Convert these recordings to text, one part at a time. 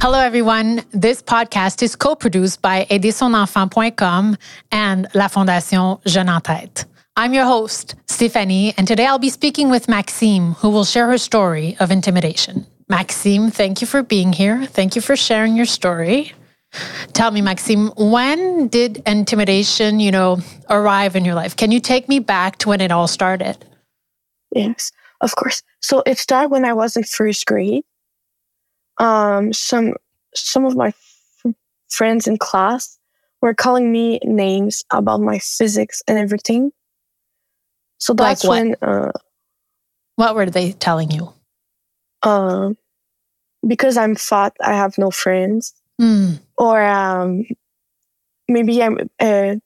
Hello, everyone. This podcast is co produced by AiderSonEnfant.com and La Fondation Jeunes en Tête. I'm your host, Stephanie, and today I'll be speaking with Maxyme, who will share her story of intimidation. Maxyme, thank you for being here. Thank you for sharing your story. Tell me, Maxyme, when did intimidation, you know, arrive in your life? Can you take me back to when it all started? Yes, of course. So it started when I was in first grade. Um, some some of my f- friends in class were calling me names about my physics and everything. So that's Like when uh, What were they telling you? um, because I'm fat, I have no friends, Hmm. or um, maybe I'm uh,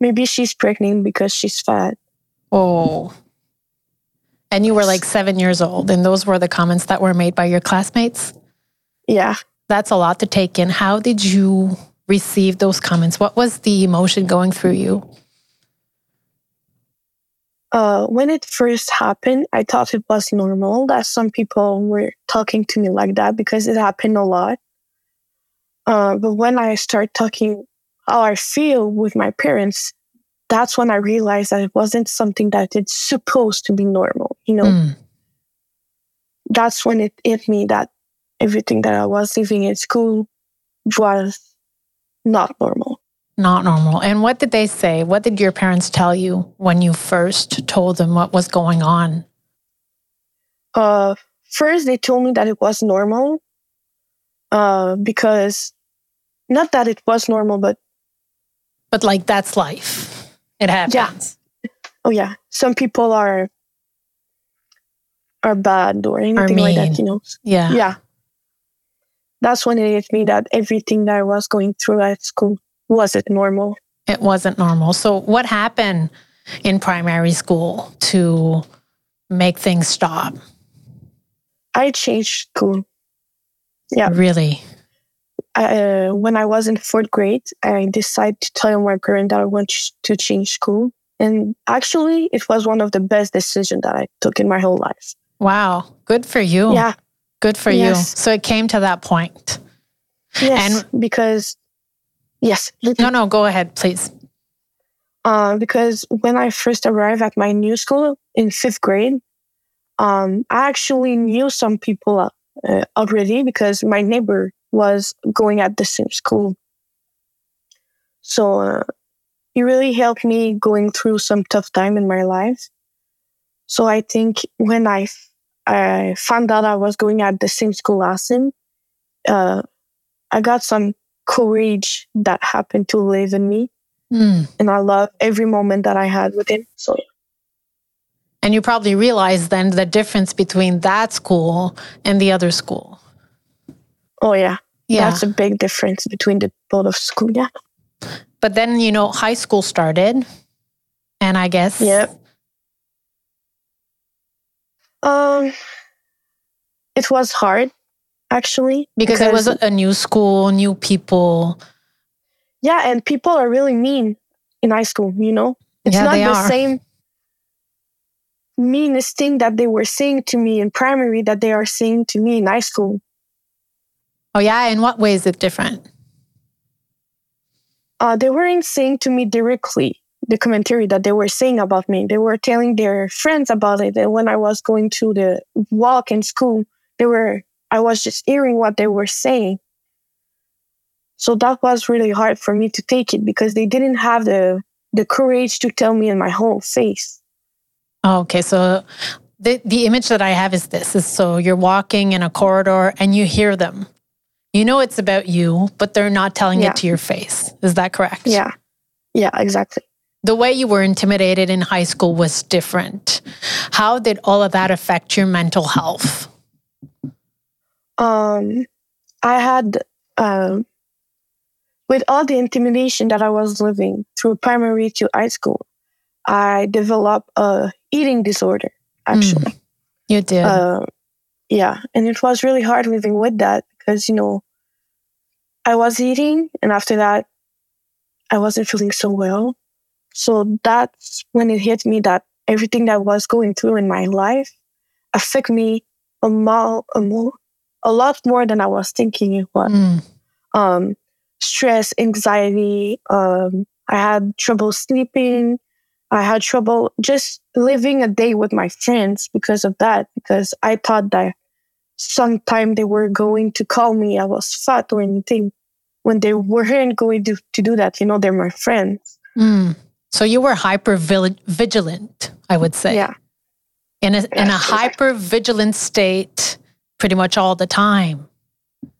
maybe she's pregnant because she's fat. Oh. And you were like seven years old, and those were the comments that were made by your classmates? Yeah. That's a lot to take in. How did you receive those comments? What was the emotion going through you? Uh, when it first happened, I thought it was normal that some people were talking to me like that because it happened a lot. Uh, but when I start talking how I feel with my parents, that's when I realized that it wasn't something that it's supposed to be normal. You know, Mm. that's when it hit me that everything that I was living in school was not normal. Not normal. And what did they say? What did your parents tell you when you first told them what was going on? Uh, first, they told me that it was normal, uh, because not that it was normal, but But like, that's life. It happens. Yeah. oh yeah, some people are are bad or anything like that. You know, Yeah. yeah. That's when it hit me that everything that I was going through at school wasn't normal. It wasn't normal. So, what happened in primary school to make things stop? I changed school. Yeah. Really? Uh, when I was in fourth grade, I decided to tell my parents that I want to change school. And actually, it was one of the best decisions that I took in my whole life. Wow. Good for you. Yeah. Good for Yes. you. So, it came to that point. Yes. And because, yes. No, no, go ahead, please. Uh, because when I first arrived at my new school in fifth grade, um, I actually knew some people uh, already because my neighbor was going at the same school. So uh, he really helped me going through some tough time in my life. So I think when I f- I found out I was going at the same school as him, uh, I got some courage that happened to live in me Hmm. and I love every moment that I had with him. So And you probably realized then the difference between that school and the other school. Oh yeah, Yeah. that's a big difference between the both of school. Yeah, but then, you know, high school started. And I guess Yep. um, it was hard actually because, it was a, new school, new people. yeah, and people are really mean in high school. You know, it's Yeah, not the are. same meanest thing that they were saying to me in primary that they are saying to me in high school. Oh, yeah. In what way is it different? uh, they weren't saying to me directly the commentary that they were saying about me. They were telling their friends about it. And when I was going to the walk in school, they were, I was just hearing what they were saying. So that was really hard for me to take it because they didn't have the, the courage to tell me in my whole face. Oh, okay. So the, the image that I have is this is so you're walking in a corridor and you hear them. You know it's about you, but they're not telling Yeah. it to your face. Is that correct? Yeah. Yeah, exactly. The way you were intimidated in high school was different. How did all of that affect your mental health? um, I had, um, with all the intimidation that I was living through primary to high school, I developed a eating disorder. Actually, You did. uh, yeah, and it was really hard living with that because you know, I was eating, and after that, I wasn't feeling so well. So that's when it hit me that everything that was going through in my life affect me a, more, a, more, a lot more than I was thinking it was. Mm. Um, stress, anxiety. Um, I had trouble sleeping. I had trouble just living a day with my friends because of that, because I thought that sometime they were going to call me I was fat or anything when they weren't going to, to do that. You know, they're my friends. Mm. So you were hyper vigilant, I would say. Yeah. In a, in a hyper vigilant state pretty much all the time.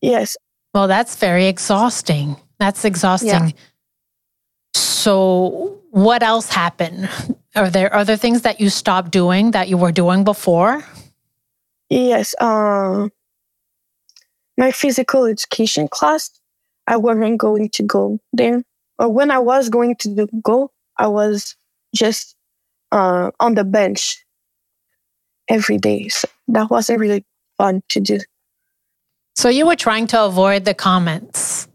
Yes. Well, that's very exhausting. That's exhausting. Yeah. So, what else happened? Are there other things that you stopped doing that you were doing before? Yes. Um, my physical education class, I wasn't going to go there. Or when I was going to go, I was just uh, on the bench every day. So that wasn't really fun to do. So you were trying to avoid the comments.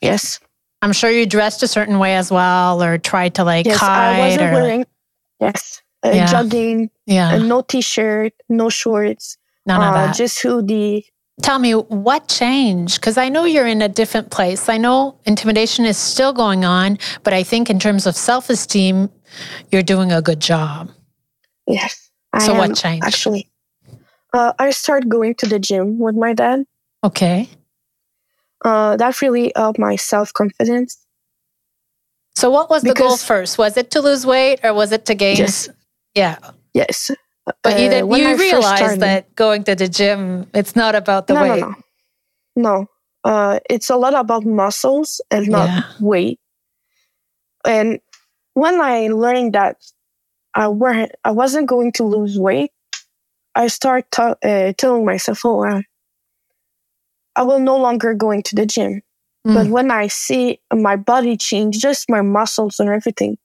Yes. I'm sure you dressed a certain way as well, or tried to like yes, hide. I wasn't or... wearing. Yes, uh, yeah. jogging. Yeah. Uh, no t-shirt, no shorts. None of uh, that. Just hoodie. Tell me what changed? Because I know you're in a different place. I know intimidation is still going on, but I think in terms of self esteem, you're doing a good job. Yes. so, what changed? Actually, uh, I started going to the gym with my dad. Okay. Uh, that really helped my self confidence. So, what was the goal first? Was it to lose weight or was it to gain? Yes. Yeah. Yes. But you did, uh, you realized that going to the gym, it's not about the no, weight. No, no, no. Uh, it's a lot about muscles and not yeah. weight. And when I learned that I weren't, I wasn't going to lose weight, I start t- uh, telling myself, "Oh, I, I will no longer going to the gym." Mm. But when I see my body change, just my muscles and everything,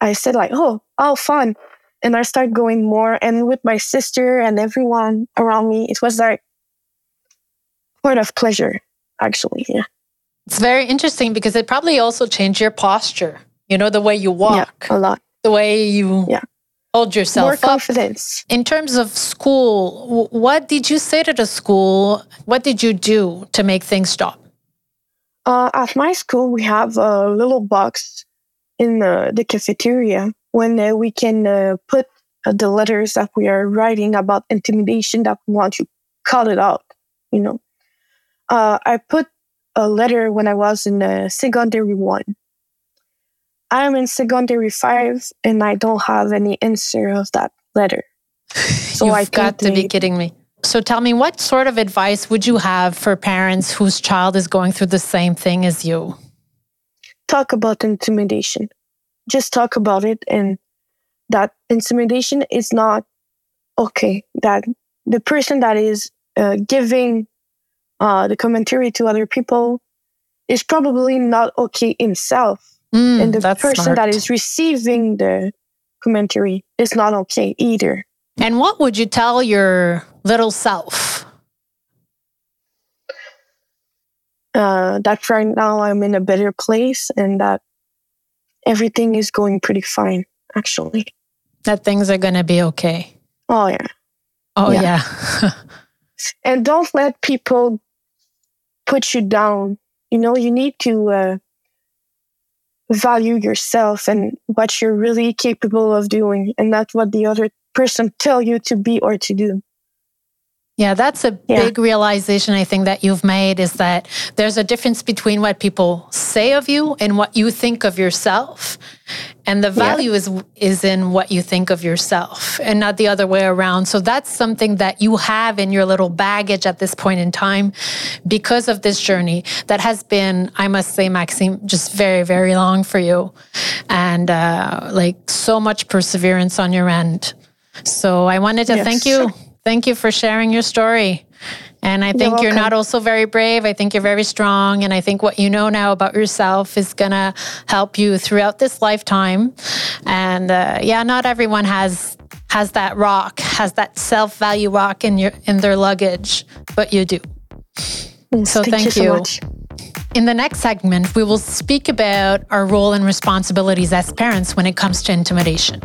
I said like, "Oh, oh, fun!" And I start going more. And with my sister and everyone around me, it was like part of pleasure, actually. Yeah. It's very interesting because it probably also changed your posture. You know, the way you walk. Yeah, a lot. The way you yeah hold yourself more up. confidence. In terms of school, what did you say to the school? What did you do to make things stop? Uh, at my school, we have a little box in the, the cafeteria when uh, we can uh, put uh, the letters that we are writing about intimidation that we want to call it out. You know, uh, I put a letter when I was in uh, secondary one I'm in secondary five and I don't have any answer of that letter. So You've I got to be kidding me. So tell me, what sort of advice would you have for parents whose child is going through the same thing as you? Talk about intimidation. Just talk about it and that intimidation is not okay. That the person that is uh, giving uh, the commentary to other people is probably not okay himself Mm, and the person smart. that is receiving the commentary is not okay either. And what would you tell your little self? Uh, that right now I'm in a better place and that everything is going pretty fine, actually. That things are going to be okay. Oh, yeah. Oh, yeah. yeah. and don't let people put you down. You know, you need to uh, value yourself and what you're really capable of doing and not what the other person tell you to be or to do. Yeah, that's a yeah. big realization I think that you've made is that there's a difference between what people say of you and what you think of yourself. And the value yeah. is is in what you think of yourself and not the other way around. So that's something that you have in your little baggage at this point in time because of this journey that has been, I must say, Maxyme, just very, very long for you. And uh, like so much perseverance on your end. So I wanted to yes. thank you Thank you for sharing your story. And I think you're, you're, not also very brave. I think you're very strong. And I think what you know now about yourself is going to help you throughout this lifetime. And uh, yeah, not everyone has has that rock, has that self value rock in your in their luggage, but you do. so thank, thank you. So In the next segment, we will speak about our role and responsibilities as parents when it comes to intimidation.